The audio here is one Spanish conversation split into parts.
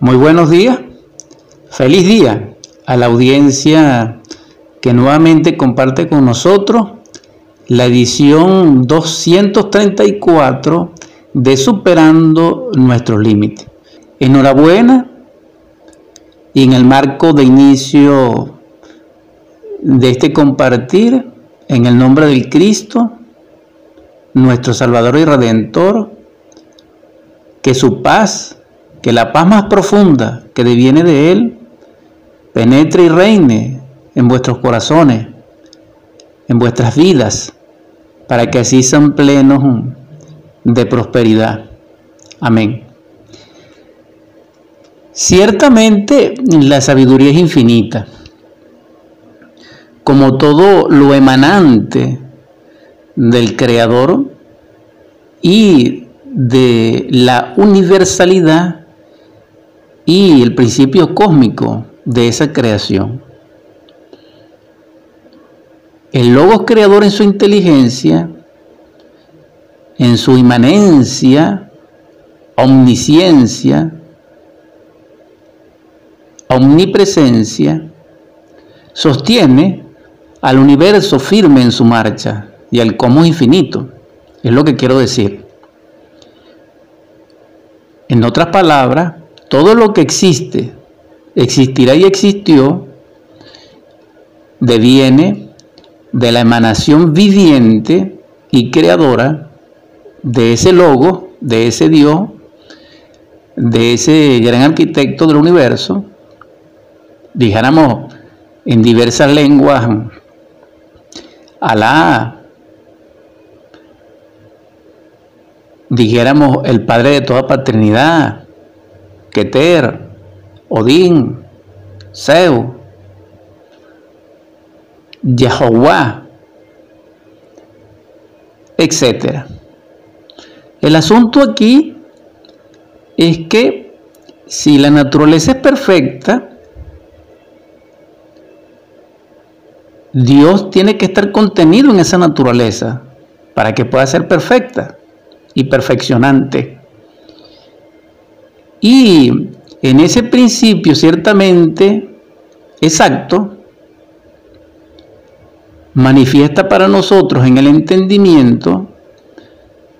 Muy buenos días. Feliz día a la audiencia que nuevamente comparte con nosotros la edición 234 de Superando nuestros límites. Enhorabuena y en el marco de inicio de este compartir, en el nombre del Cristo, nuestro Salvador y Redentor, que su paz que la paz más profunda que deviene de Él penetre y reine en vuestros corazones, en vuestras vidas, para que así sean plenos de prosperidad. Amén. Ciertamente la sabiduría es infinita, como todo lo emanante del Creador y de la universalidad y el principio cósmico de esa creación. El Logos creador en su inteligencia, en su inmanencia, omnisciencia, omnipresencia, sostiene al universo firme en su marcha y al común infinito. Es lo que quiero decir. En otras palabras, todo lo que existe, existirá y existió, deviene de la emanación viviente y creadora de ese logo, de ese Dios, de ese gran arquitecto del universo, dijéramos en diversas lenguas, Alá, dijéramos el Padre de toda paternidad, Keter, Odín, Seu, Jehová, etc. El asunto aquí es que si la naturaleza es perfecta, Dios tiene que estar contenido en esa naturaleza para que pueda ser perfecta y perfeccionante. Y en ese principio ciertamente exacto, manifiesta para nosotros en el entendimiento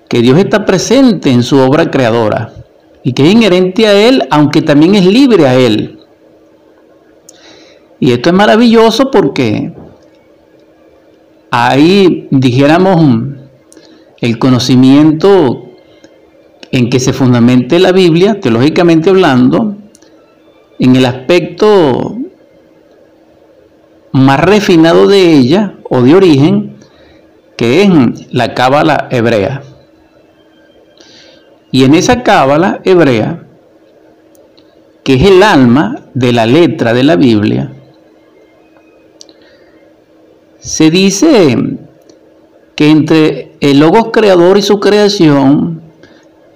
que Dios está presente en su obra creadora y que es inherente a Él, aunque también es libre a Él. Y esto es maravilloso porque ahí, dijéramos, el conocimiento en que se fundamente la Biblia, teológicamente hablando, en el aspecto más refinado de ella o de origen, que es la cábala hebrea. Y en esa cábala hebrea, que es el alma de la letra de la Biblia, se dice que entre el logo creador y su creación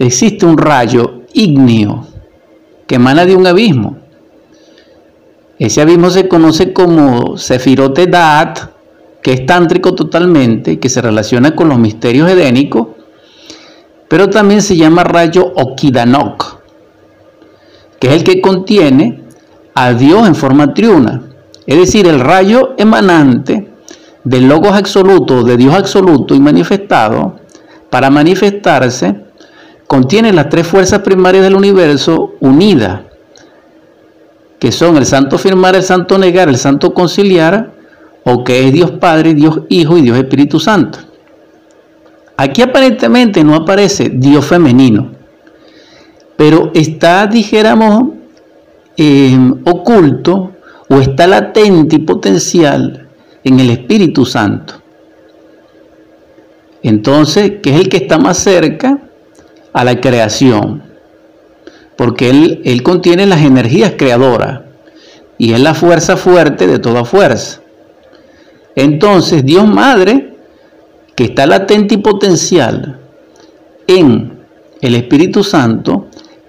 existe un rayo ígneo que emana de un abismo. Ese abismo se conoce como Sefirote Daat, que es tántrico totalmente, que se relaciona con los misterios edénicos, pero también se llama rayo Okidanok, que es el que contiene a Dios en forma triuna, es decir, el rayo emanante del Logos absoluto, de Dios absoluto y manifestado, para manifestarse contiene las tres fuerzas primarias del universo unidas, que son el santo firmar, el santo negar, el santo conciliar, o que es Dios Padre, Dios Hijo y Dios Espíritu Santo. Aquí aparentemente no aparece Dios femenino, pero está, dijéramos, eh, oculto o está latente y potencial en el Espíritu Santo. Entonces, que es el que está más cerca a la creación, porque él, él contiene las energías creadoras y es la fuerza fuerte de toda fuerza. Entonces, Dios Madre, que está latente y potencial en el Espíritu Santo,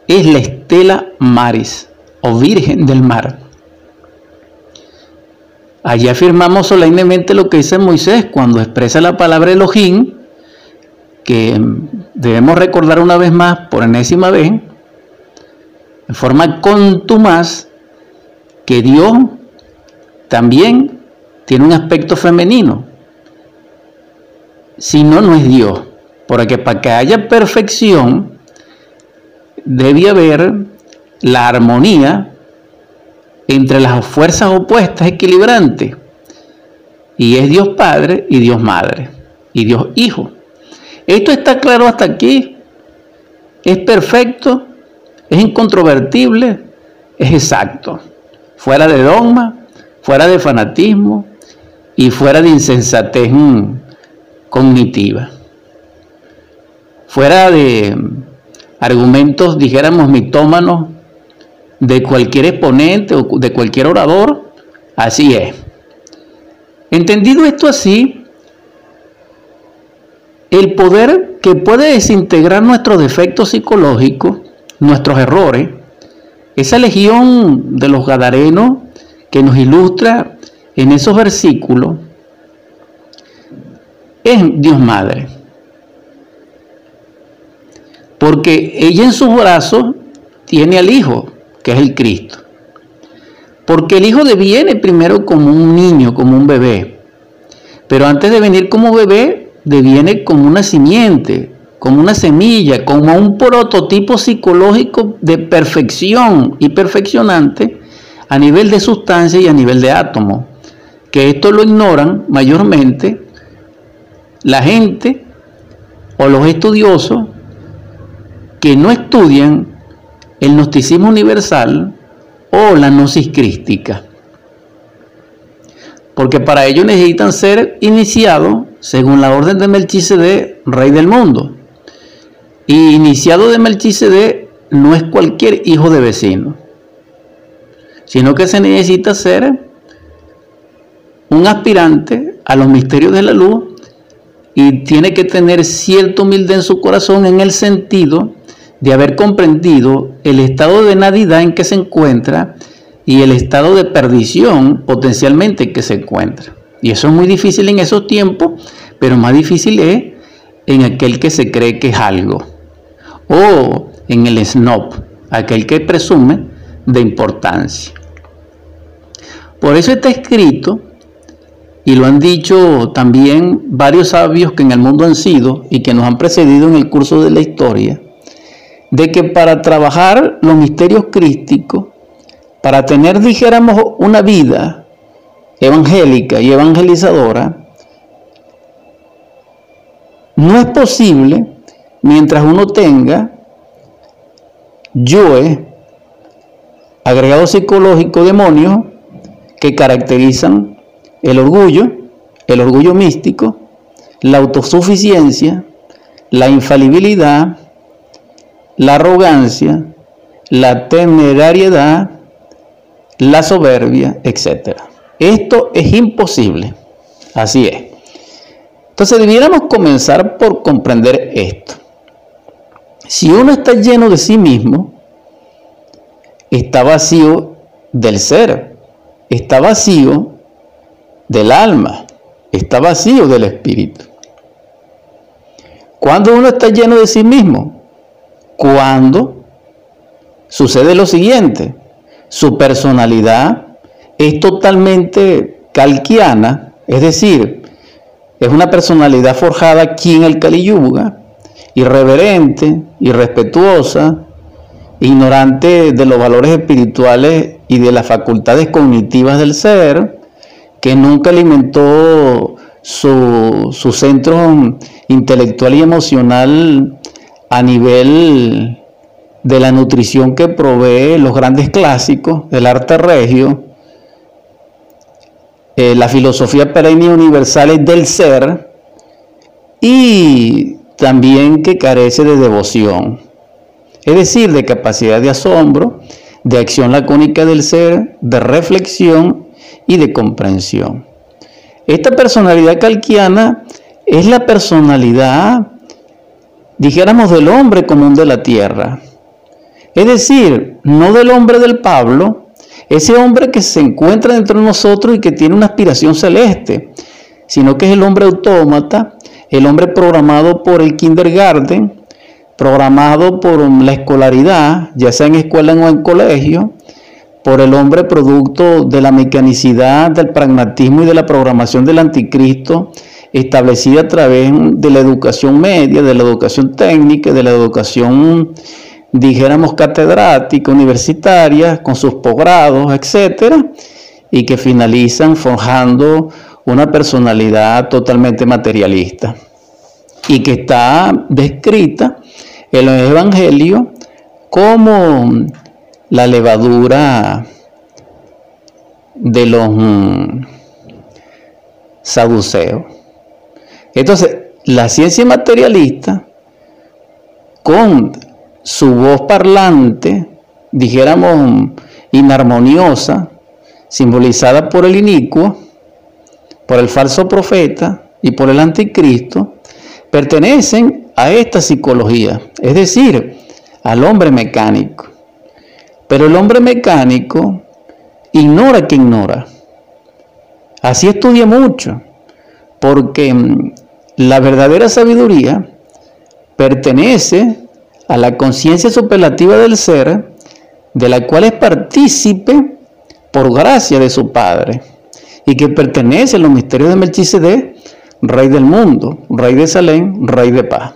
es la estela maris o virgen del mar. Allí afirmamos solemnemente lo que dice Moisés cuando expresa la palabra Elohim, que debemos recordar una vez más, por enésima vez, en forma contumaz que Dios también tiene un aspecto femenino. Si no, no es Dios. Porque para que haya perfección, debe haber la armonía entre las fuerzas opuestas equilibrantes. Y es Dios Padre y Dios Madre y Dios Hijo. Esto está claro hasta aquí. Es perfecto, es incontrovertible, es exacto. Fuera de dogma, fuera de fanatismo y fuera de insensatez cognitiva. Fuera de argumentos, dijéramos, mitómanos de cualquier exponente o de cualquier orador, así es. Entendido esto así, el poder que puede desintegrar nuestros defectos psicológicos, nuestros errores, esa legión de los gadarenos que nos ilustra en esos versículos, es Dios Madre. Porque ella en sus brazos tiene al Hijo, que es el Cristo. Porque el Hijo deviene primero como un niño, como un bebé. Pero antes de venir como bebé, deviene como una simiente, como una semilla, como un prototipo psicológico de perfección y perfeccionante a nivel de sustancia y a nivel de átomo. Que esto lo ignoran mayormente la gente o los estudiosos que no estudian el gnosticismo universal o la gnosis crística. Porque para ello necesitan ser iniciados según la orden de Melchizedek, rey del mundo. Y iniciado de Melchizedek no es cualquier hijo de vecino, sino que se necesita ser un aspirante a los misterios de la luz y tiene que tener cierta humildad en su corazón en el sentido de haber comprendido el estado de nadidad en que se encuentra y el estado de perdición potencialmente en que se encuentra. Y eso es muy difícil en esos tiempos, pero más difícil es en aquel que se cree que es algo. O en el snob, aquel que presume de importancia. Por eso está escrito, y lo han dicho también varios sabios que en el mundo han sido y que nos han precedido en el curso de la historia, de que para trabajar los misterios crísticos, para tener, dijéramos, una vida evangélica y evangelizadora, no es posible mientras uno tenga yoe, agregado psicológico, demonios, que caracterizan el orgullo, el orgullo místico, la autosuficiencia, la infalibilidad, la arrogancia, la temerariedad, la soberbia, etc. Esto es imposible. Así es. Entonces debiéramos comenzar por comprender esto. Si uno está lleno de sí mismo, está vacío del ser, está vacío del alma, está vacío del espíritu. Cuando uno está lleno de sí mismo, cuando sucede lo siguiente, su personalidad es totalmente calquiana, es decir, es una personalidad forjada aquí en el Kali Yuga, irreverente, irrespetuosa, ignorante de los valores espirituales y de las facultades cognitivas del ser, que nunca alimentó su, su centro intelectual y emocional a nivel de la nutrición que provee los grandes clásicos del arte regio, eh, la filosofía perenne universal del ser y también que carece de devoción, es decir, de capacidad de asombro, de acción lacónica del ser, de reflexión y de comprensión. Esta personalidad calquiana es la personalidad dijéramos del hombre común de la tierra. Es decir, no del hombre del Pablo, ese hombre que se encuentra dentro de nosotros y que tiene una aspiración celeste, sino que es el hombre autómata, el hombre programado por el kindergarten, programado por la escolaridad, ya sea en escuela o en colegio, por el hombre producto de la mecanicidad, del pragmatismo y de la programación del anticristo, establecida a través de la educación media, de la educación técnica, de la educación, dijéramos, catedrática, universitaria, con sus posgrados, etcétera, y que finalizan forjando una personalidad totalmente materialista y que está descrita en los evangelios como la levadura de los mm, saduceos. Entonces, la ciencia materialista, con su voz parlante, dijéramos inarmoniosa, simbolizada por el inicuo, por el falso profeta y por el anticristo, pertenecen a esta psicología, es decir, al hombre mecánico. Pero el hombre mecánico ignora que ignora. Así estudia mucho, porque mm, la verdadera sabiduría pertenece a la conciencia superlativa del ser, de la cual es partícipe por gracia de su Padre, y que pertenece a los misterios de Melchizedek, rey del mundo, rey de Salem, rey de paz.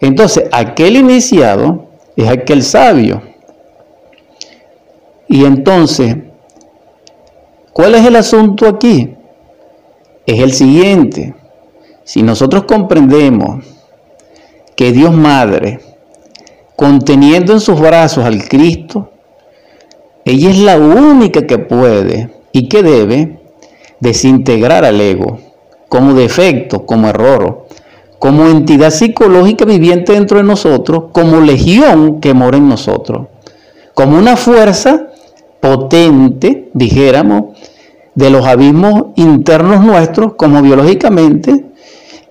Entonces, aquel iniciado es aquel sabio. Y entonces, ¿cuál es el asunto aquí? Es el siguiente. Si nosotros comprendemos que Dios Madre, conteniendo en sus brazos al Cristo, ella es la única que puede y que debe desintegrar al ego como defecto, como error, como entidad psicológica viviente dentro de nosotros, como legión que mora en nosotros, como una fuerza potente, dijéramos, de los abismos internos nuestros, como biológicamente,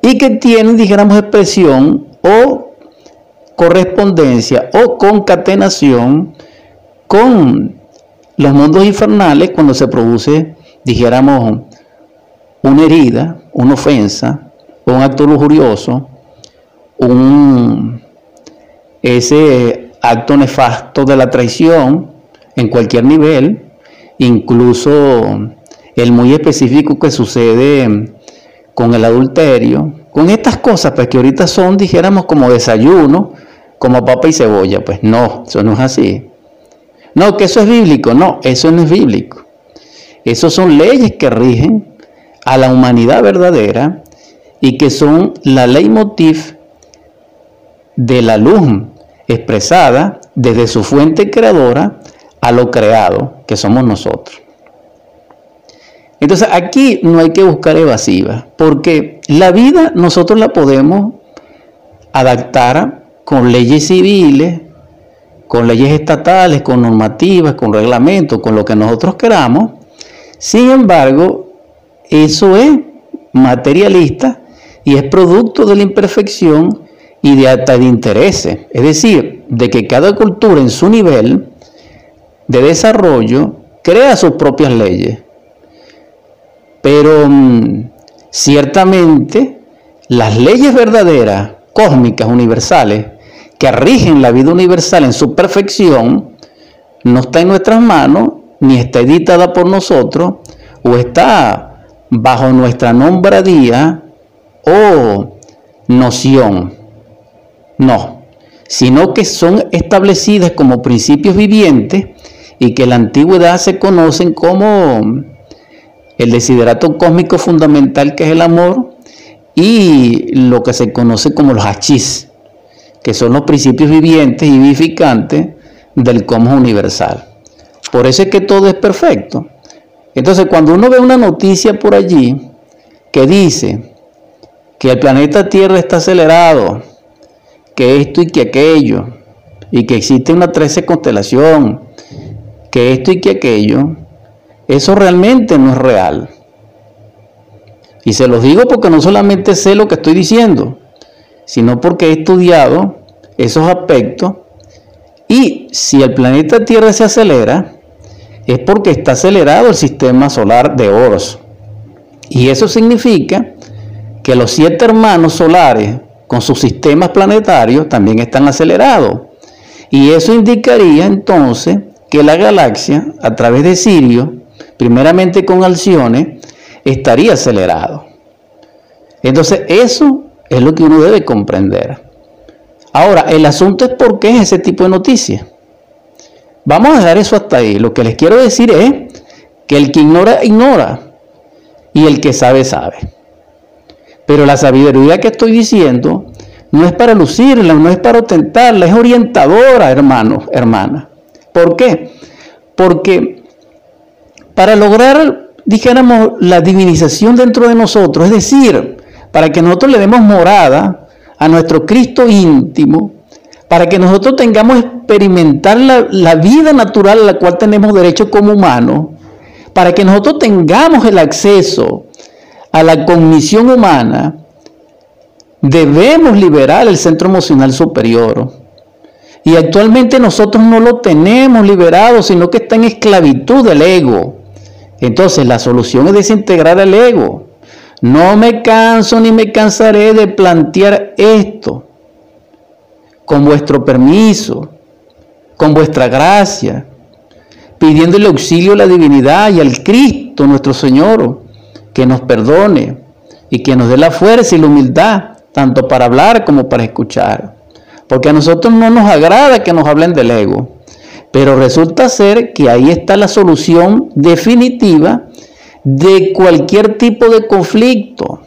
y que tienen, dijéramos, expresión o correspondencia o concatenación con los mundos infernales cuando se produce, dijéramos, una herida, una ofensa, un acto lujurioso, un, ese acto nefasto de la traición en cualquier nivel, incluso el muy específico que sucede con el adulterio, con estas cosas, pues que ahorita son, dijéramos, como desayuno, como papa y cebolla, pues no, eso no es así. No, que eso es bíblico, no, eso no es bíblico. Esas son leyes que rigen a la humanidad verdadera y que son la leitmotiv de la luz expresada desde su fuente creadora a lo creado, que somos nosotros. Entonces aquí no hay que buscar evasiva, porque la vida nosotros la podemos adaptar con leyes civiles, con leyes estatales, con normativas, con reglamentos, con lo que nosotros queramos. Sin embargo, eso es materialista y es producto de la imperfección y de hasta de intereses. Es decir, de que cada cultura en su nivel de desarrollo crea sus propias leyes. Pero mm, ciertamente las leyes verdaderas, cósmicas, universales, que rigen la vida universal en su perfección, no está en nuestras manos, ni está editada por nosotros, o está bajo nuestra nombradía o noción. No, sino que son establecidas como principios vivientes y que en la antigüedad se conocen como el desiderato cósmico fundamental que es el amor y lo que se conoce como los hachís, que son los principios vivientes y vivificantes del cosmos universal. Por eso es que todo es perfecto. Entonces, cuando uno ve una noticia por allí que dice que el planeta Tierra está acelerado, que esto y que aquello, y que existe una 13 constelación, que esto y que aquello, eso realmente no es real. Y se los digo porque no solamente sé lo que estoy diciendo, sino porque he estudiado esos aspectos. Y si el planeta Tierra se acelera, es porque está acelerado el sistema solar de Oros. Y eso significa que los siete hermanos solares con sus sistemas planetarios también están acelerados. Y eso indicaría entonces que la galaxia, a través de Sirio, primeramente con Alcione, estaría acelerado. Entonces eso es lo que uno debe comprender. Ahora, el asunto es por qué es ese tipo de noticias. Vamos a dejar eso hasta ahí. Lo que les quiero decir es que el que ignora, ignora. Y el que sabe, sabe. Pero la sabiduría que estoy diciendo no es para lucirla, no es para ostentarla, es orientadora, hermanos, hermanas. ¿Por qué? Porque para lograr, dijéramos, la divinización dentro de nosotros, es decir, para que nosotros le demos morada a nuestro Cristo íntimo, para que nosotros tengamos experimentar la, la vida natural a la cual tenemos derecho como humanos, para que nosotros tengamos el acceso a la cognición humana, debemos liberar el centro emocional superior. Y actualmente nosotros no lo tenemos liberado, sino que está en esclavitud del ego. Entonces la solución es desintegrar el ego. No me canso ni me cansaré de plantear esto. Con vuestro permiso, con vuestra gracia, pidiéndole auxilio a la divinidad y al Cristo nuestro Señor, que nos perdone y que nos dé la fuerza y la humildad, tanto para hablar como para escuchar. Porque a nosotros no nos agrada que nos hablen del ego, pero resulta ser que ahí está la solución definitiva de cualquier tipo de conflicto.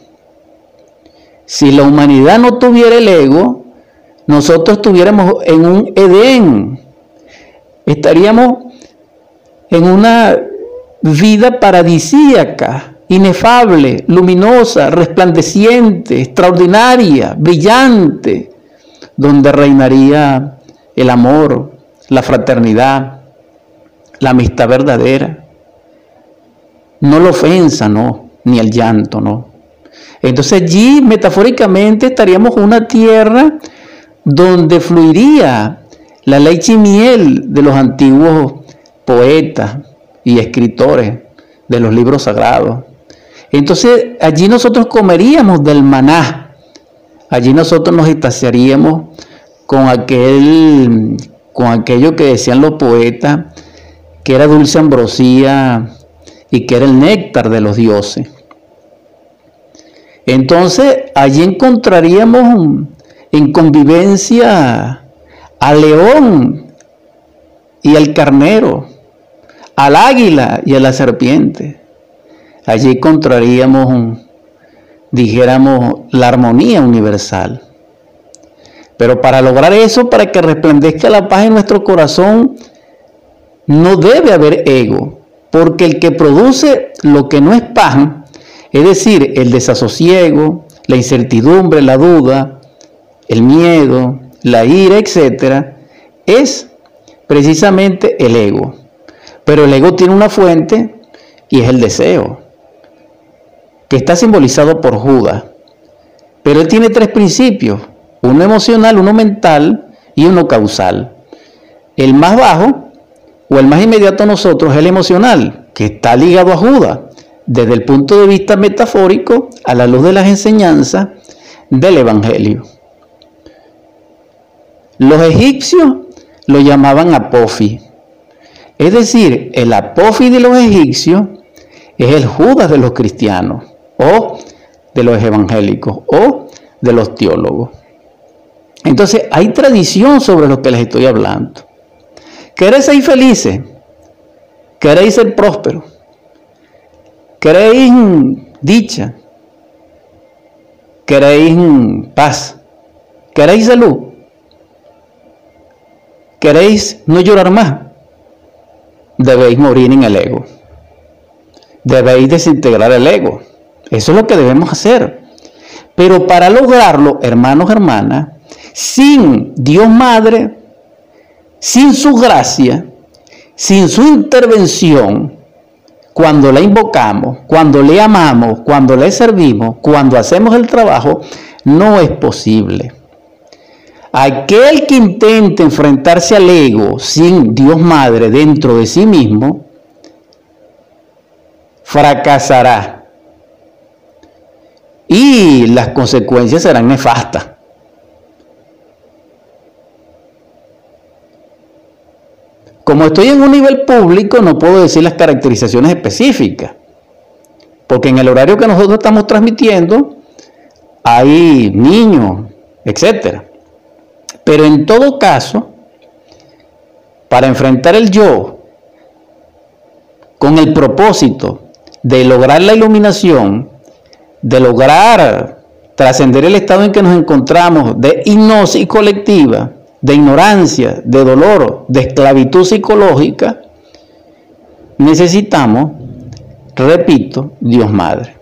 Si la humanidad no tuviera el ego, nosotros estuviéramos en un Edén. Estaríamos en una vida paradisíaca inefable, luminosa, resplandeciente, extraordinaria, brillante, donde reinaría el amor, la fraternidad, la amistad verdadera. No la ofensa, no, ni el llanto, no. Entonces allí metafóricamente estaríamos en una tierra donde fluiría la leche y miel de los antiguos poetas y escritores de los libros sagrados. Entonces allí nosotros comeríamos del maná. Allí nosotros nos estaciaríamos con aquel con aquello que decían los poetas, que era dulce ambrosía y que era el néctar de los dioses. Entonces allí encontraríamos en convivencia al león y al carnero, al águila y a la serpiente. Allí encontraríamos, dijéramos, la armonía universal. Pero para lograr eso, para que resplandezca la paz en nuestro corazón, no debe haber ego, porque el que produce lo que no es paz, es decir, el desasosiego, la incertidumbre, la duda, el miedo, la ira, etc., es precisamente el ego. Pero el ego tiene una fuente y es el deseo que está simbolizado por Judas. Pero él tiene tres principios, uno emocional, uno mental y uno causal. El más bajo o el más inmediato a nosotros es el emocional, que está ligado a Judas, desde el punto de vista metafórico a la luz de las enseñanzas del Evangelio. Los egipcios lo llamaban apofi, es decir, el apofi de los egipcios es el Judas de los cristianos o de los evangélicos o de los teólogos. Entonces hay tradición sobre lo que les estoy hablando. ¿Queréis ser felices? ¿Queréis ser prósperos? ¿Queréis dicha? ¿Queréis paz? ¿Queréis salud? ¿Queréis no llorar más? Debéis morir en el ego. Debéis desintegrar el ego. Eso es lo que debemos hacer. Pero para lograrlo, hermanos, hermanas, sin Dios Madre, sin su gracia, sin su intervención, cuando la invocamos, cuando le amamos, cuando le servimos, cuando hacemos el trabajo, no es posible. Aquel que intente enfrentarse al ego sin Dios Madre dentro de sí mismo, fracasará y las consecuencias serán nefastas. Como estoy en un nivel público, no puedo decir las caracterizaciones específicas, porque en el horario que nosotros estamos transmitiendo hay niños, etc. Pero en todo caso, para enfrentar el yo con el propósito de lograr la iluminación, de lograr trascender el estado en que nos encontramos de hipnosis colectiva, de ignorancia, de dolor, de esclavitud psicológica, necesitamos, repito, Dios Madre.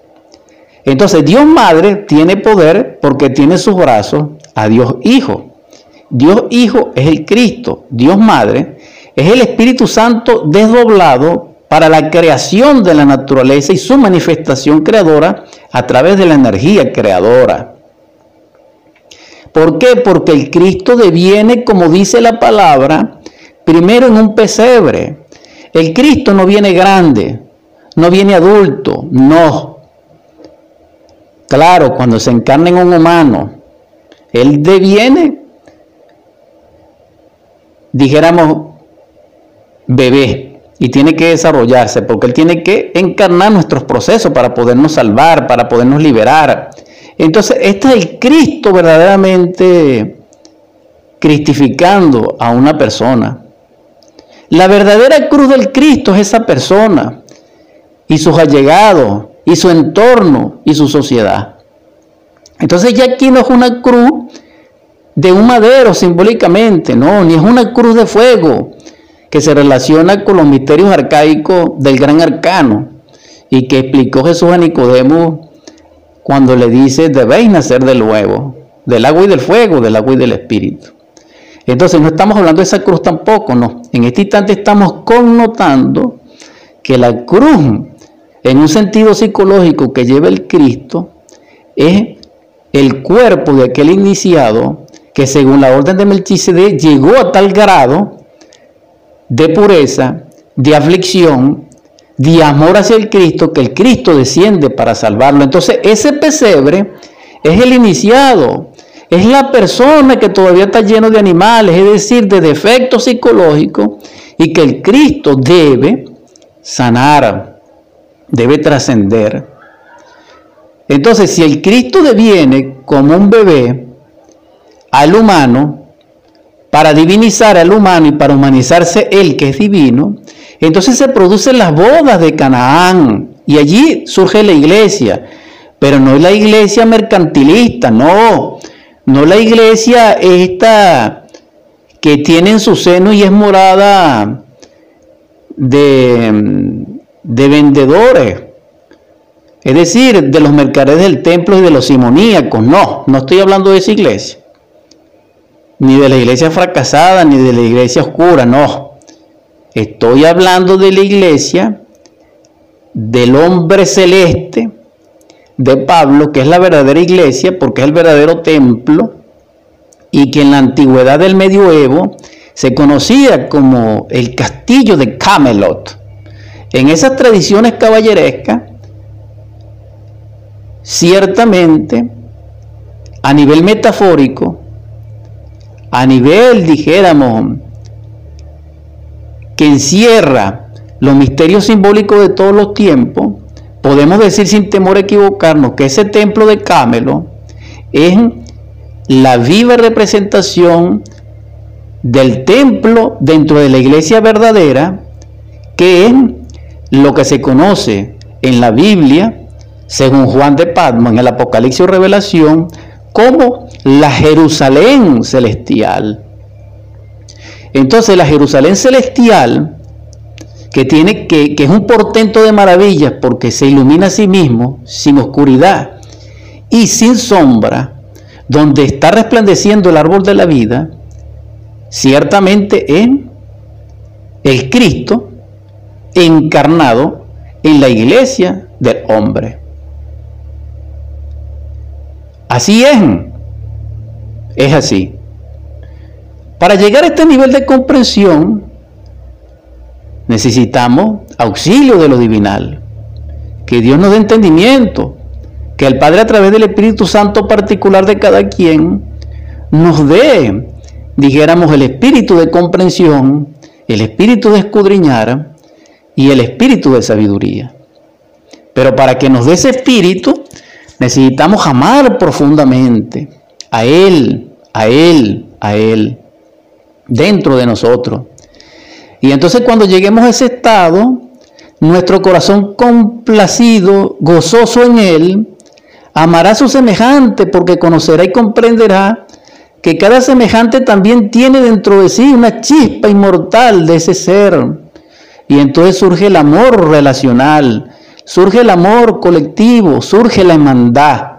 Entonces Dios Madre tiene poder porque tiene sus brazos a Dios Hijo. Dios Hijo es el Cristo. Dios Madre es el Espíritu Santo desdoblado para la creación de la naturaleza y su manifestación creadora a través de la energía creadora. ¿Por qué? Porque el Cristo deviene, como dice la palabra, primero en un pesebre. El Cristo no viene grande, no viene adulto, no. Claro, cuando se encarna en un humano, Él deviene, dijéramos, bebé y tiene que desarrollarse porque Él tiene que encarnar nuestros procesos para podernos salvar, para podernos liberar. Entonces, este es el Cristo verdaderamente cristificando a una persona. La verdadera cruz del Cristo es esa persona y sus allegados y su entorno y su sociedad. Entonces ya aquí no es una cruz de un madero simbólicamente, no, ni es una cruz de fuego, que se relaciona con los misterios arcaicos del gran arcano y que explicó Jesús a Nicodemo cuando le dice, debéis nacer del nuevo, del agua y del fuego, del agua y del espíritu. Entonces no estamos hablando de esa cruz tampoco, no. En este instante estamos connotando que la cruz, en un sentido psicológico que lleva el Cristo, es el cuerpo de aquel iniciado que según la orden de Melchizedek llegó a tal grado de pureza, de aflicción, de amor hacia el Cristo, que el Cristo desciende para salvarlo. Entonces, ese pesebre es el iniciado, es la persona que todavía está lleno de animales, es decir, de defectos psicológicos, y que el Cristo debe sanar, debe trascender. Entonces, si el Cristo deviene como un bebé al humano, para divinizar al humano y para humanizarse él que es divino, entonces se producen las bodas de Canaán y allí surge la iglesia, pero no es la iglesia mercantilista, no, no la iglesia esta que tiene en su seno y es morada de, de vendedores, es decir, de los mercaderes del templo y de los simoníacos, no, no estoy hablando de esa iglesia ni de la iglesia fracasada, ni de la iglesia oscura, no. Estoy hablando de la iglesia del hombre celeste de Pablo, que es la verdadera iglesia, porque es el verdadero templo, y que en la antigüedad del medioevo se conocía como el castillo de Camelot. En esas tradiciones caballerescas, ciertamente, a nivel metafórico, a nivel, dijéramos, que encierra los misterios simbólicos de todos los tiempos, podemos decir sin temor a equivocarnos que ese templo de Camelo es la viva representación del templo dentro de la iglesia verdadera, que es lo que se conoce en la Biblia, según Juan de Patmos, en el Apocalipsis o Revelación, como la Jerusalén celestial. Entonces la Jerusalén celestial, que, tiene, que, que es un portento de maravillas porque se ilumina a sí mismo sin oscuridad y sin sombra, donde está resplandeciendo el árbol de la vida, ciertamente en el Cristo encarnado en la iglesia del hombre. Así es. Es así. Para llegar a este nivel de comprensión, necesitamos auxilio de lo divinal. Que Dios nos dé entendimiento. Que el Padre a través del Espíritu Santo particular de cada quien nos dé, dijéramos, el espíritu de comprensión el espíritu de escudriñar y el espíritu de sabiduría. Pero para que nos dé ese espíritu, necesitamos amar profundamente a Él, a Él, a Él, dentro de nosotros. Y entonces cuando lleguemos a ese estado, nuestro corazón complacido, gozoso en Él, amará a su semejante porque conocerá y comprenderá que cada semejante también tiene dentro de sí una chispa inmortal de ese ser. Y entonces surge el amor relacional, surge el amor colectivo, surge la hermandad,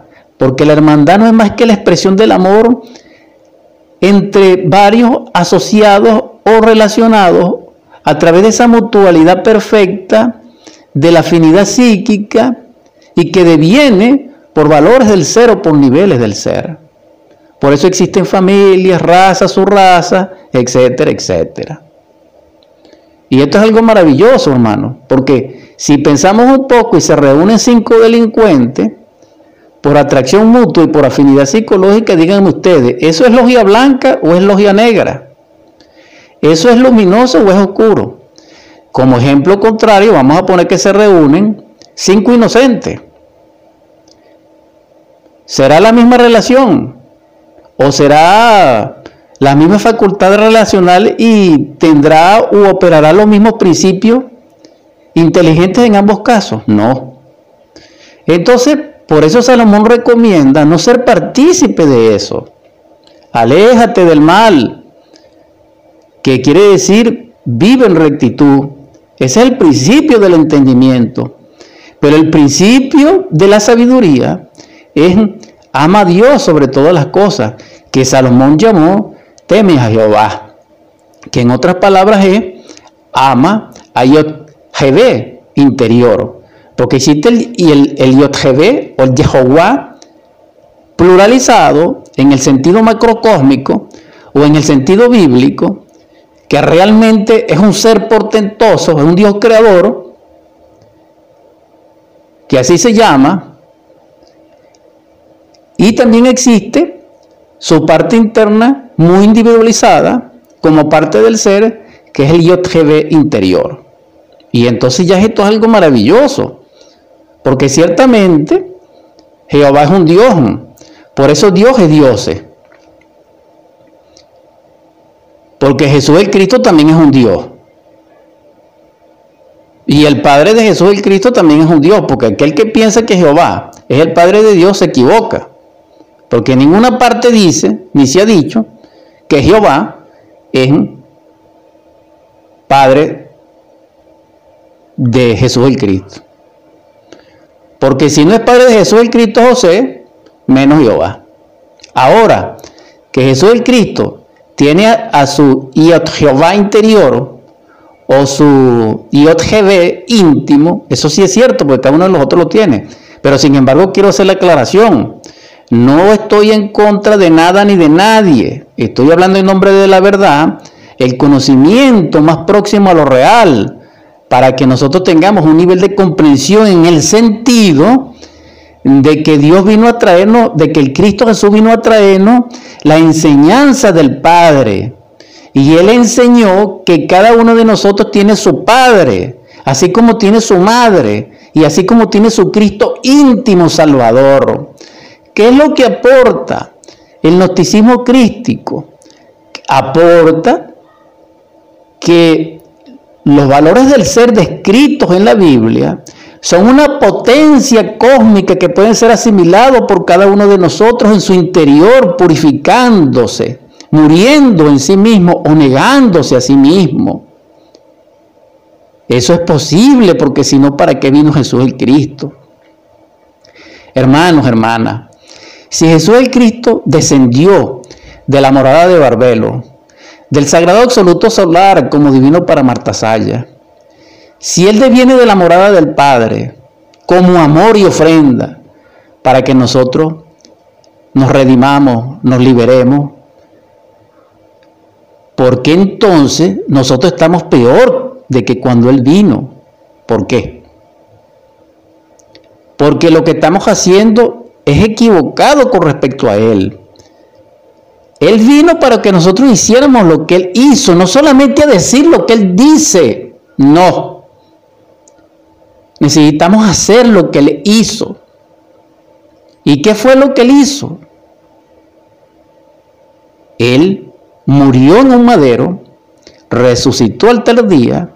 porque la hermandad no es más que la expresión del amor entre varios asociados o relacionados a través de esa mutualidad perfecta de la afinidad psíquica y que deviene por valores del ser o por niveles del ser. Por eso existen familias, razas, subrazas, etcétera, etcétera. Y esto es algo maravilloso, hermano, porque si pensamos un poco y se reúnen cinco delincuentes, por atracción mutua y por afinidad psicológica, díganme ustedes, ¿eso es logia blanca o es logia negra? ¿Eso es luminoso o es oscuro? Como ejemplo contrario, vamos a poner que se reúnen cinco inocentes. ¿Será la misma relación? ¿O será la misma facultad relacional y tendrá u operará los mismos principios inteligentes en ambos casos? No. Entonces, por eso Salomón recomienda no ser partícipe de eso. Aléjate del mal, que quiere decir vive en rectitud. Ese es el principio del entendimiento. Pero el principio de la sabiduría es ama a Dios sobre todas las cosas, que Salomón llamó teme a Jehová, que en otras palabras es ama a Yod interior. Porque existe el, el, el o el Jehová pluralizado en el sentido macrocósmico o en el sentido bíblico, que realmente es un ser portentoso, es un Dios creador, que así se llama, y también existe su parte interna muy individualizada como parte del ser, que es el Yod interior. Y entonces ya esto es algo maravilloso. Porque ciertamente Jehová es un Dios. Por eso Dios es Dios. Porque Jesús el Cristo también es un Dios. Y el Padre de Jesús el Cristo también es un Dios. Porque aquel que piensa que Jehová es el Padre de Dios se equivoca. Porque en ninguna parte dice, ni se ha dicho, que Jehová es Padre de Jesús el Cristo. Porque si no es Padre de Jesús el Cristo José, menos Jehová. Ahora, que Jesús el Cristo tiene a, su Iot Jehová interior o su Iot íntimo, eso sí es cierto, porque cada uno de los otros lo tiene. Pero sin embargo, quiero hacer la aclaración. No estoy en contra de nada ni de nadie. Estoy hablando en nombre de la verdad, el conocimiento más próximo a lo real para que nosotros tengamos un nivel de comprensión en el sentido de que Dios vino a traernos, de que el Cristo Jesús vino a traernos la enseñanza del Padre. Y Él enseñó que cada uno de nosotros tiene su Padre, así como tiene su Madre, y así como tiene su Cristo íntimo Salvador. ¿Qué es lo que aporta el gnosticismo crístico? Aporta que los valores del ser descritos en la Biblia son una potencia cósmica que pueden ser asimilados por cada uno de nosotros en su interior, purificándose, muriendo en sí mismo o negándose a sí mismo. Eso es posible porque si no, ¿para qué vino Jesús el Cristo? Hermanos, hermanas, si Jesús el Cristo descendió de la morada de Barbelo, del sagrado absoluto solar como divino para Martasaya. Si Él deviene de la morada del Padre como amor y ofrenda para que nosotros nos redimamos, nos liberemos, ¿por qué entonces nosotros estamos peor de que cuando Él vino? ¿Por qué? Porque lo que estamos haciendo es equivocado con respecto a Él. Él vino para que nosotros hiciéramos lo que Él hizo, no solamente a decir lo que Él dice, no. Necesitamos hacer lo que Él hizo. ¿Y qué fue lo que Él hizo? Él murió en un madero, resucitó al tercer día,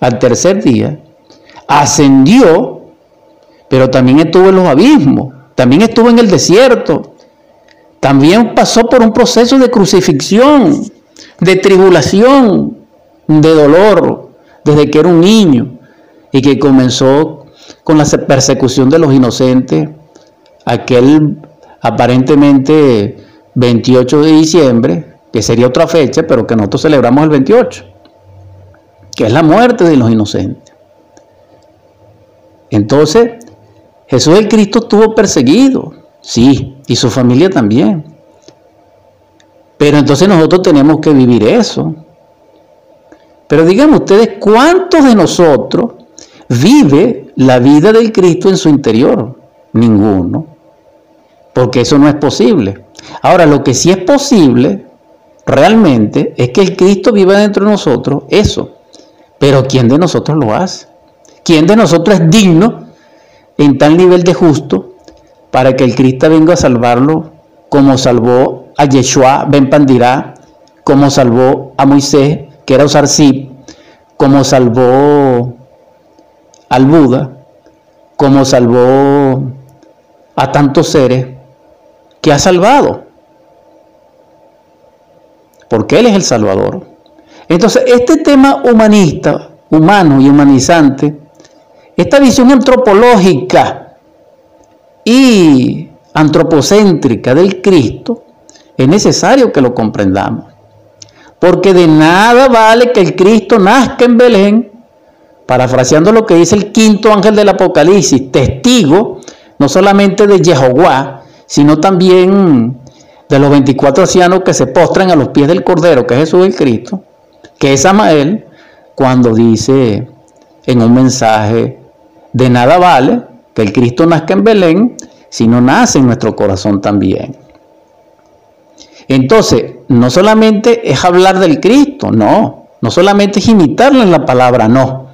al tercer día, ascendió, pero también estuvo en los abismos, también estuvo en el desierto, también pasó por un proceso de crucifixión, de tribulación, de dolor, desde que era un niño y que comenzó con la persecución de los inocentes, aquel aparentemente 28 de diciembre, que sería otra fecha, pero que nosotros celebramos el 28, que es la muerte de los inocentes. Entonces, Jesús el Cristo estuvo perseguido, Sí, y su familia también. Pero entonces nosotros tenemos que vivir eso. Pero díganme ustedes, ¿cuántos de nosotros vive la vida del Cristo en su interior? Ninguno. Porque eso no es posible. Ahora, lo que sí es posible realmente es que el Cristo viva dentro de nosotros, eso. Pero ¿quién de nosotros lo hace? ¿Quién de nosotros es digno en tal nivel de justo para que el Cristo venga a salvarlo como salvó a Yeshua Ben Pandirá, como salvó a Moisés, que era usar como salvó al Buda, como salvó a tantos seres que ha salvado. Porque Él es el Salvador. Entonces, este tema humanista, humano y humanizante, esta visión antropológica y antropocéntrica del Cristo, es necesario que lo comprendamos. Porque de nada vale que el Cristo nazca en Belén, parafraseando lo que dice el quinto ángel del Apocalipsis, testigo no solamente de Jehová, sino también de los 24 ancianos que se postran a los pies del Cordero, que es Jesús el Cristo, que es Amael, cuando dice en un mensaje, de nada vale que el Cristo nazca en Belén, sino nace en nuestro corazón también. Entonces, no solamente es hablar del Cristo, no, no solamente es imitarlo en la palabra, no.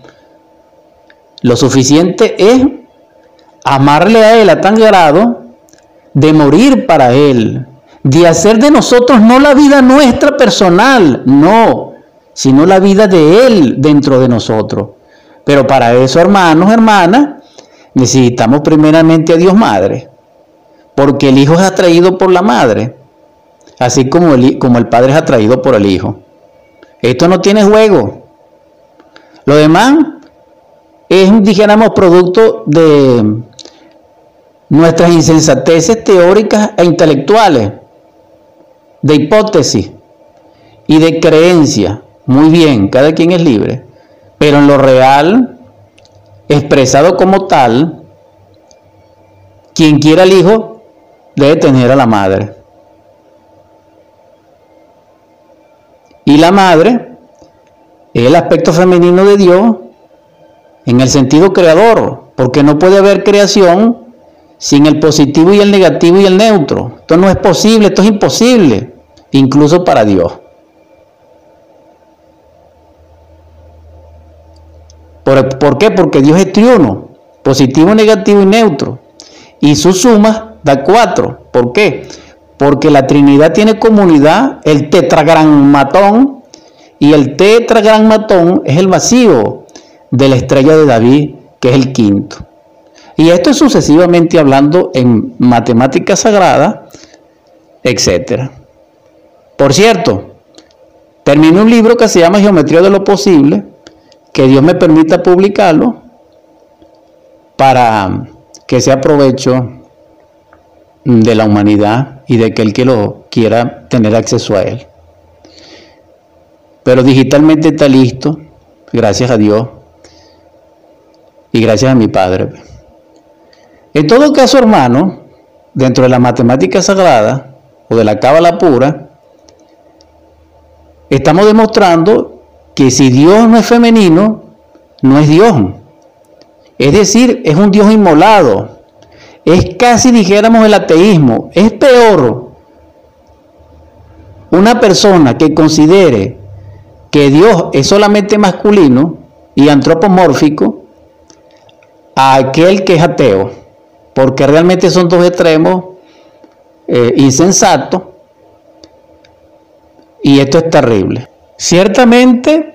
Lo suficiente es amarle a Él a tan grado de morir para Él, de hacer de nosotros no la vida nuestra personal, no, sino la vida de Él dentro de nosotros. Pero para eso, hermanos, hermanas, necesitamos primeramente a Dios Madre, porque el Hijo es atraído por la Madre, así como el, como el Padre es atraído por el Hijo. Esto no tiene juego. Lo demás es, dijéramos, producto de nuestras insensateces teóricas e intelectuales, de hipótesis y de creencia. Muy bien, cada quien es libre. Pero en lo real, expresado como tal, quien quiera al hijo debe tener a la madre. Y la madre es el aspecto femenino de Dios en el sentido creador, porque no puede haber creación sin el positivo y el negativo y el neutro. Esto no es posible, esto es imposible, incluso para Dios. ¿Por, qué? Porque Dios es triuno, positivo, negativo y neutro. Y su suma da cuatro. ¿Por qué? Porque la Trinidad tiene comunidad, el tetragrammatón, y el tetragrammatón es el vacío de la estrella de David, que es el quinto. Y esto es sucesivamente hablando en matemática sagrada, etc. Por cierto, terminé un libro que se llama Geometría de lo Posible, que Dios me permita publicarlo para que sea provecho de la humanidad y de que el que lo quiera tener acceso a él. Pero digitalmente está listo, gracias a Dios y gracias a mi Padre. En todo caso, hermano, dentro de la matemática sagrada o de la cábala pura, estamos demostrando que si Dios no es femenino, no es Dios. Es decir, es un Dios inmolado. Es casi, dijéramos, el ateísmo. Es peor. una persona que considere que Dios es solamente masculino y antropomórfico a aquel que es ateo, porque realmente son dos extremos eh, insensatos y esto es terrible. Ciertamente,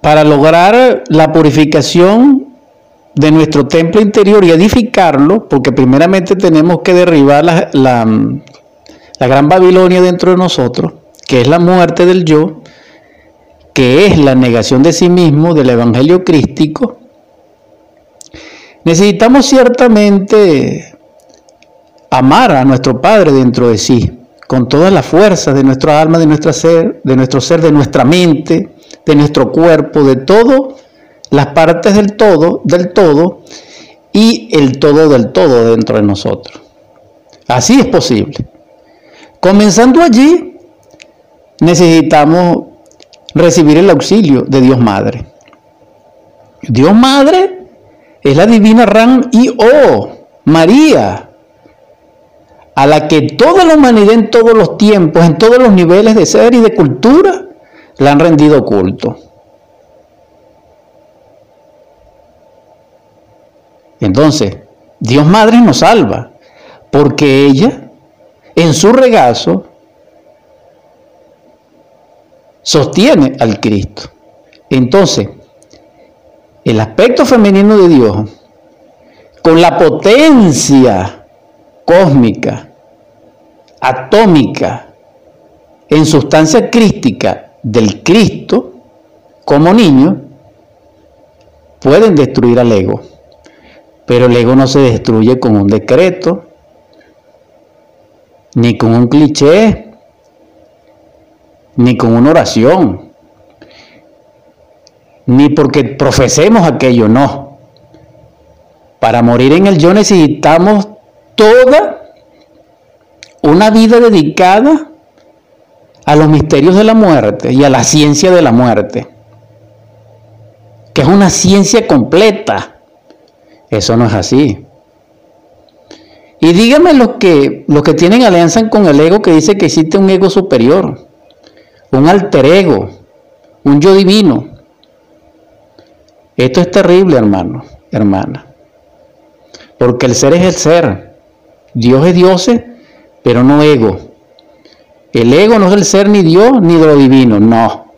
para lograr la purificación de nuestro templo interior y edificarlo, porque primeramente tenemos que derribar la, la, gran Babilonia dentro de nosotros, que es la muerte del yo, que es la negación de sí mismo del Evangelio crístico, necesitamos ciertamente amar a nuestro Padre dentro de sí, con todas las fuerzas de nuestra alma, de, nuestra ser, de nuestro ser, de nuestra mente, de nuestro cuerpo, de todo, las partes del todo, del todo, y el todo del todo dentro de nosotros. Así es posible. Comenzando allí, necesitamos recibir el auxilio de Dios Madre. Dios Madre es la divina Ram y O, María, a la que toda la humanidad en todos los tiempos, en todos los niveles de ser y de cultura, le han rendido culto. Entonces, Dios Madre nos salva, porque ella, en su regazo, sostiene al Cristo. Entonces, el aspecto femenino de Dios, con la potencia cósmica, atómica, en sustancia crística del Cristo, como niño, pueden destruir al ego. Pero el ego no se destruye con un decreto, ni con un cliché, ni con una oración, ni porque profesemos aquello, no. Para morir en el yo necesitamos toda una vida dedicada a los misterios de la muerte y a la ciencia de la muerte, que es una ciencia completa. Eso no es así. Y dígame los que, los que tienen alianza con el ego que dice que existe un ego superior un alter ego, un yo divino. Esto es terrible, hermano, hermana. Porque el ser es el ser. Dios es Dios, pero no ego. El ego no es el ser ni Dios ni de lo divino, no.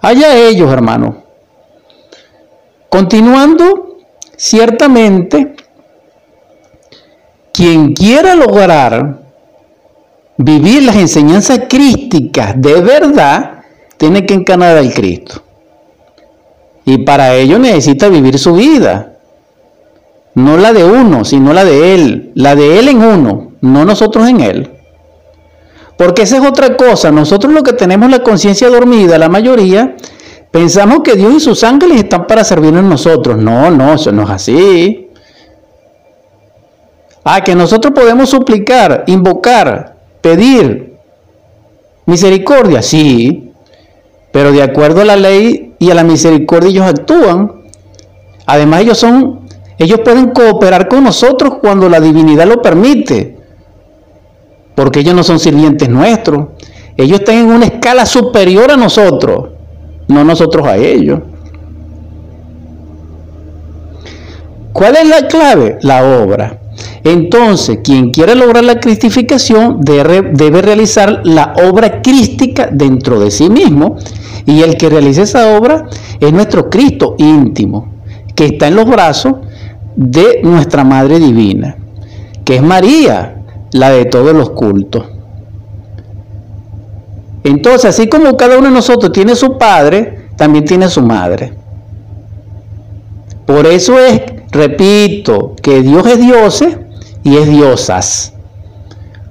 Allá ellos, hermano. Continuando, ciertamente, quien quiera lograr vivir las enseñanzas crísticas de verdad, tiene que encarnar al Cristo. Y para ello necesita vivir su vida. No la de uno, sino la de Él. La de Él en uno, no nosotros en Él. Porque esa es otra cosa. Nosotros lo que tenemos la conciencia dormida, la mayoría, pensamos que Dios y sus ángeles están para servirnos nosotros. No, no, eso no es así. Ah, que nosotros podemos suplicar, invocar, pedir misericordia, sí, pero de acuerdo a la ley y a la misericordia ellos actúan. Además ellos son, ellos pueden cooperar con nosotros cuando la divinidad lo permite, porque ellos no son sirvientes nuestros. Ellos están en una escala superior a nosotros, no nosotros a ellos. ¿Cuál es la clave? La obra. Entonces, quien quiere lograr la cristificación debe, realizar la obra crística dentro de sí mismo. Y el que realiza esa obra es nuestro Cristo íntimo, que está en los brazos de nuestra Madre Divina, que es María, la de todos los cultos. Entonces, así como cada uno de nosotros tiene su padre, también tiene su madre. Por eso es, repito, que Dios es Dios y es diosas.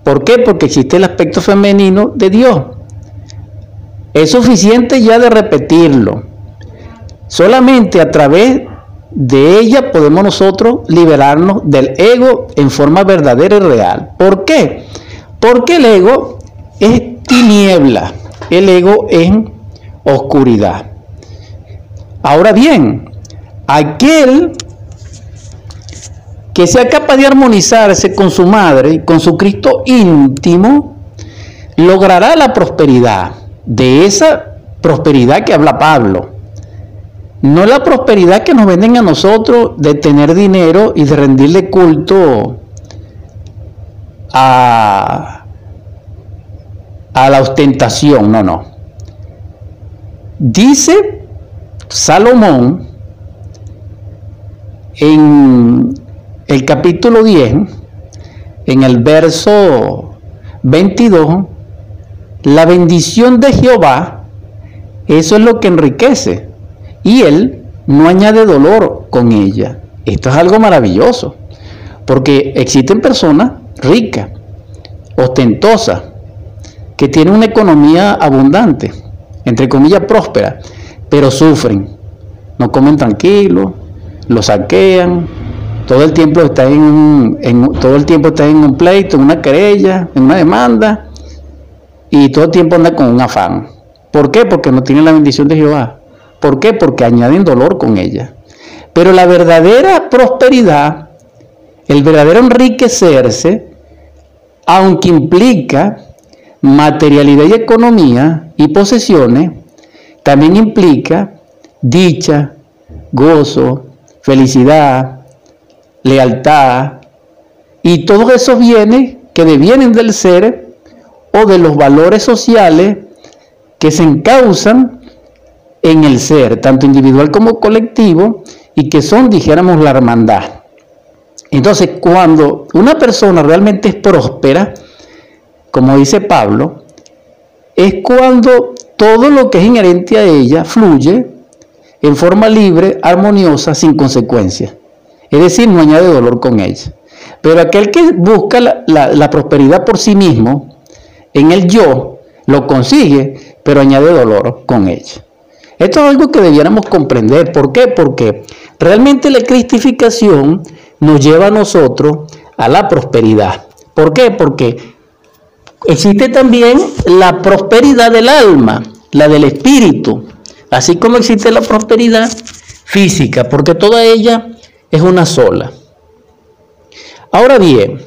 ¿Por qué? Porque existe el aspecto femenino de Dios. Es suficiente ya de repetirlo. Solamente a través de ella podemos nosotros liberarnos del ego en forma verdadera y real. ¿Por qué? Porque el ego es tiniebla, el ego es oscuridad. Ahora bien, aquel que sea capaz de armonizarse con su madre, con su Cristo íntimo, logrará la prosperidad, de esa prosperidad que habla Pablo. No la prosperidad que nos venden a nosotros de tener dinero y de rendirle culto a, a la ostentación, no, no. Dice Salomón en el capítulo 10, en el verso 22, la bendición de Jehová, eso es lo que enriquece. Y Él no añade dolor con ella. Esto es algo maravilloso. Porque existen personas ricas, ostentosas, que tienen una economía abundante, entre comillas próspera, pero sufren. No comen tranquilo, lo saquean, todo el tiempo está en, en, todo el tiempo está en un pleito, en una querella, en una demanda, y todo el tiempo anda con un afán. ¿Por qué? Porque no tienen la bendición de Jehová. ¿Por qué? Porque añaden dolor con ella. Pero la verdadera prosperidad, el verdadero enriquecerse, aunque implica materialidad y economía y posesiones, también implica dicha, gozo, felicidad, lealtad y todos esos bienes que devienen del ser o de los valores sociales que se encausan en el ser, tanto individual como colectivo, y que son, dijéramos, la hermandad. Entonces, cuando una persona realmente es próspera, como dice Pablo, es cuando todo lo que es inherente a ella fluye en forma libre, armoniosa, sin consecuencias. Es decir, no añade dolor con ella. Pero aquel que busca la, la prosperidad por sí mismo, en el yo, lo consigue, pero añade dolor con ella. Esto es algo que debiéramos comprender. ¿Por qué? Porque realmente la cristificación nos lleva a nosotros a la prosperidad. ¿Por qué? Porque existe también la prosperidad del alma, la del espíritu, así como existe la prosperidad física, porque toda ella es una sola. Ahora bien,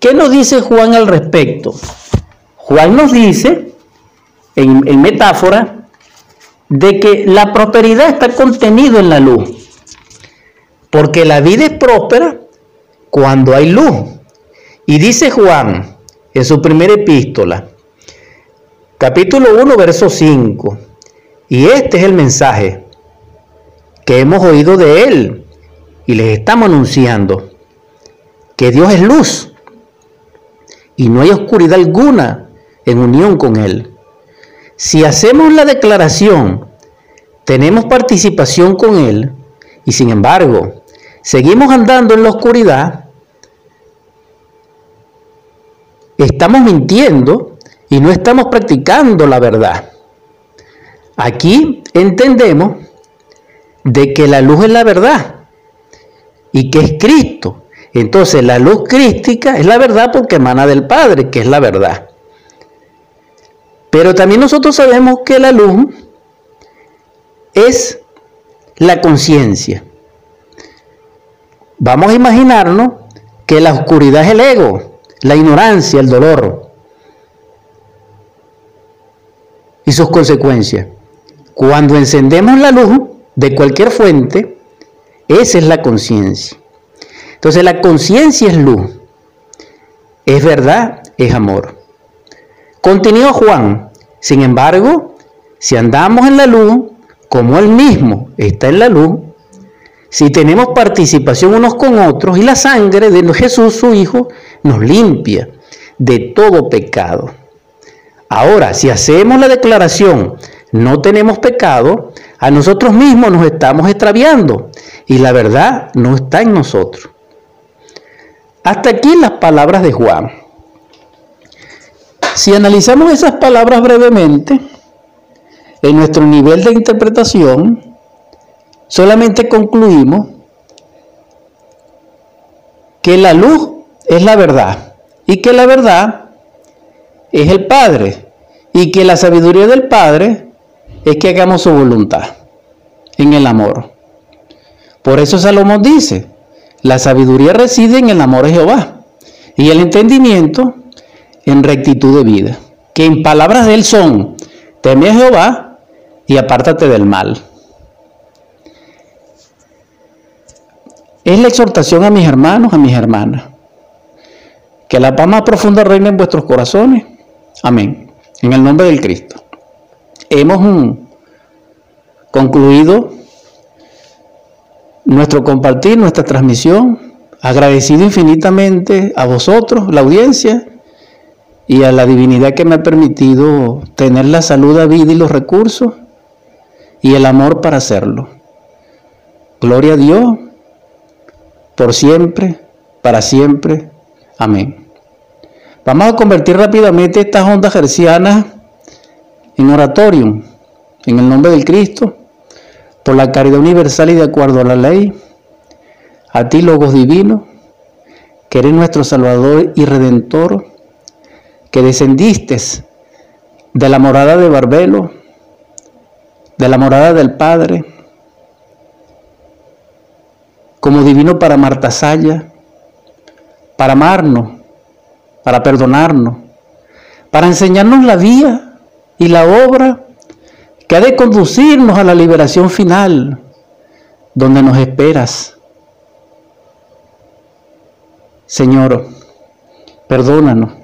¿qué nos dice Juan al respecto? Juan nos dice, en, en metáfora, de que la prosperidad está contenido en la luz. Porque la vida es próspera cuando hay luz. Y dice Juan en su primera epístola, capítulo 1, verso 5, y este es el mensaje que hemos oído de él y les estamos anunciando, que Dios es luz y no hay oscuridad alguna en unión con él. Si hacemos la declaración, tenemos participación con Él, y sin embargo, seguimos andando en la oscuridad, estamos mintiendo y no estamos practicando la verdad. Aquí entendemos de que la luz es la verdad y que es Cristo. Entonces la luz crística es la verdad porque emana del Padre, que es la verdad. Pero también nosotros sabemos que la luz es la conciencia. Vamos a imaginarnos que la oscuridad es el ego, la ignorancia, el dolor y sus consecuencias. Cuando encendemos la luz de cualquier fuente, esa es la conciencia. Entonces la conciencia es luz, es verdad, es amor. Continúa Juan, sin embargo, si andamos en la luz, como Él mismo está en la luz, si tenemos participación unos con otros y la sangre de Jesús, su Hijo, nos limpia de todo pecado. Ahora, si hacemos la declaración, no tenemos pecado, a nosotros mismos nos estamos extraviando y la verdad no está en nosotros. Hasta aquí las palabras de Juan. Si analizamos esas palabras brevemente, en nuestro nivel de interpretación, solamente concluimos que la luz es la verdad y que la verdad es el Padre y que la sabiduría del Padre es que hagamos su voluntad en el amor. Por eso Salomón dice, la sabiduría reside en el amor de Jehová y el entendimiento en rectitud de vida. que en palabras de él son, teme a Jehová y apártate del mal. Es la exhortación a mis hermanos, a mis hermanas. Que la paz más profunda reine en vuestros corazones. Amén. En el nombre del Cristo. Hemos mm, concluido nuestro compartir, nuestra transmisión. Agradecido infinitamente a vosotros, la audiencia, y a la divinidad que me ha permitido tener la salud, la vida y los recursos y el amor para hacerlo. Gloria a Dios por siempre, para siempre. Amén. Vamos a convertir rápidamente estas ondas hercianas en oratorium, en el nombre del Cristo, por la caridad universal y de acuerdo a la ley. A ti, Logos Divino, que eres nuestro Salvador y Redentor, que descendiste de la morada de Barbelo, de la morada del Padre, como divino para Marta Saya, para amarnos, para perdonarnos, para enseñarnos la vía y la obra que ha de conducirnos a la liberación final, donde nos esperas. Señor, perdónanos.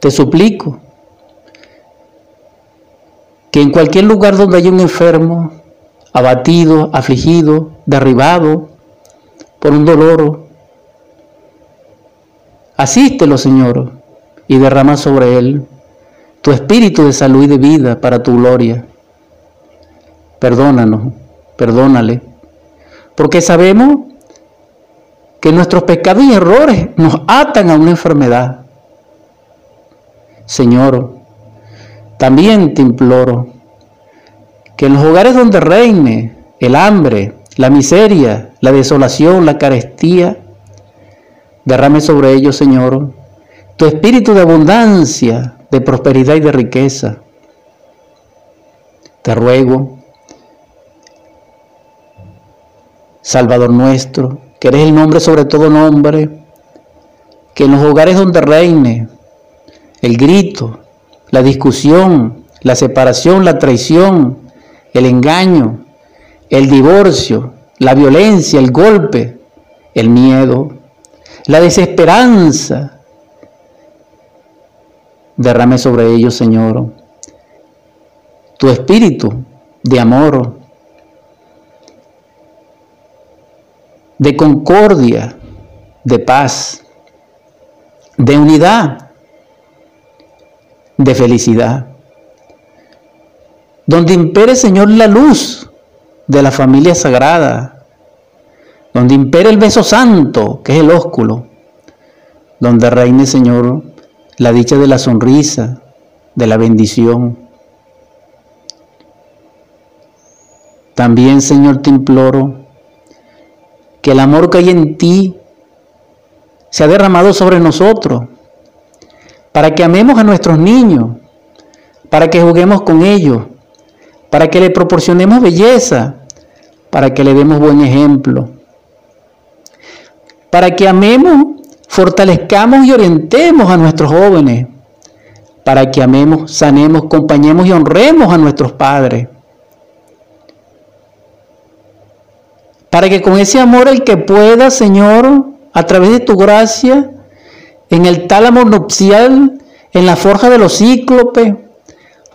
Te suplico que en cualquier lugar donde haya un enfermo, abatido, afligido, derribado por un dolor, asístelo, Señor, y derrama sobre él tu espíritu de salud y de vida para tu gloria. Perdónanos, perdónale, porque sabemos que nuestros pecados y errores nos atan a una enfermedad. Señor, también te imploro que en los hogares donde reine el hambre, la miseria, la desolación, la carestía, derrame sobre ellos, Señor, tu espíritu de abundancia, de prosperidad y de riqueza. Te ruego, Salvador nuestro, que eres el nombre sobre todo nombre, que en los hogares donde reine el grito, la discusión, la separación, la traición, el engaño, el divorcio, la violencia, el golpe, el miedo, la desesperanza. Derrame sobre ellos, Señor, tu espíritu de amor, de concordia, de paz, de unidad de felicidad. Donde impere, Señor, la luz de la familia sagrada. Donde impere el beso santo, que es el ósculo. Donde reine, Señor, la dicha de la sonrisa, de la bendición. También, Señor, te imploro que el amor que hay en ti se ha derramado sobre nosotros para que amemos a nuestros niños, para que juguemos con ellos, para que le proporcionemos belleza, para que le demos buen ejemplo, para que amemos, fortalezcamos y orientemos a nuestros jóvenes, para que amemos, sanemos, acompañemos y honremos a nuestros padres. Para que con ese amor el que pueda, Señor, a través de tu gracia, en el tálamo nupcial, en la forja de los cíclopes,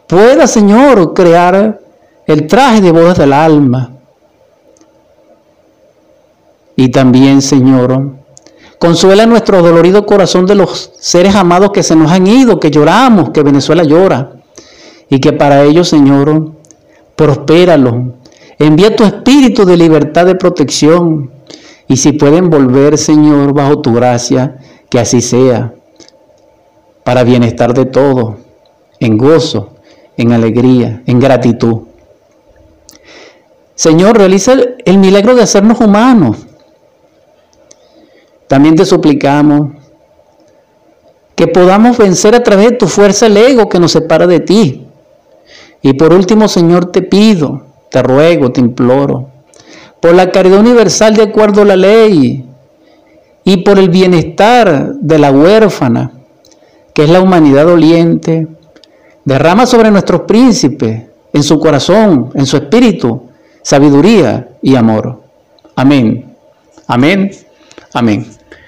pueda, Señor, crear el traje de bodas del alma. Y también, Señor, consuela nuestro dolorido corazón de los seres amados que se nos han ido, que lloramos, que Venezuela llora. Y que para ellos, Señor, prospéralo. Envía tu espíritu de libertad, de protección. Y si pueden volver, Señor, bajo tu gracia, que así sea, para bienestar de todos, en gozo, en alegría, en gratitud. Señor, realiza el milagro de hacernos humanos. También te suplicamos que podamos vencer a través de tu fuerza el ego que nos separa de ti. Y por último, Señor, te pido, te ruego, te imploro, por la caridad universal de acuerdo a la ley, y por el bienestar de la huérfana, que es la humanidad doliente, derrama sobre nuestros príncipes, en su corazón, en su espíritu, sabiduría y amor. Amén. Amén. Amén.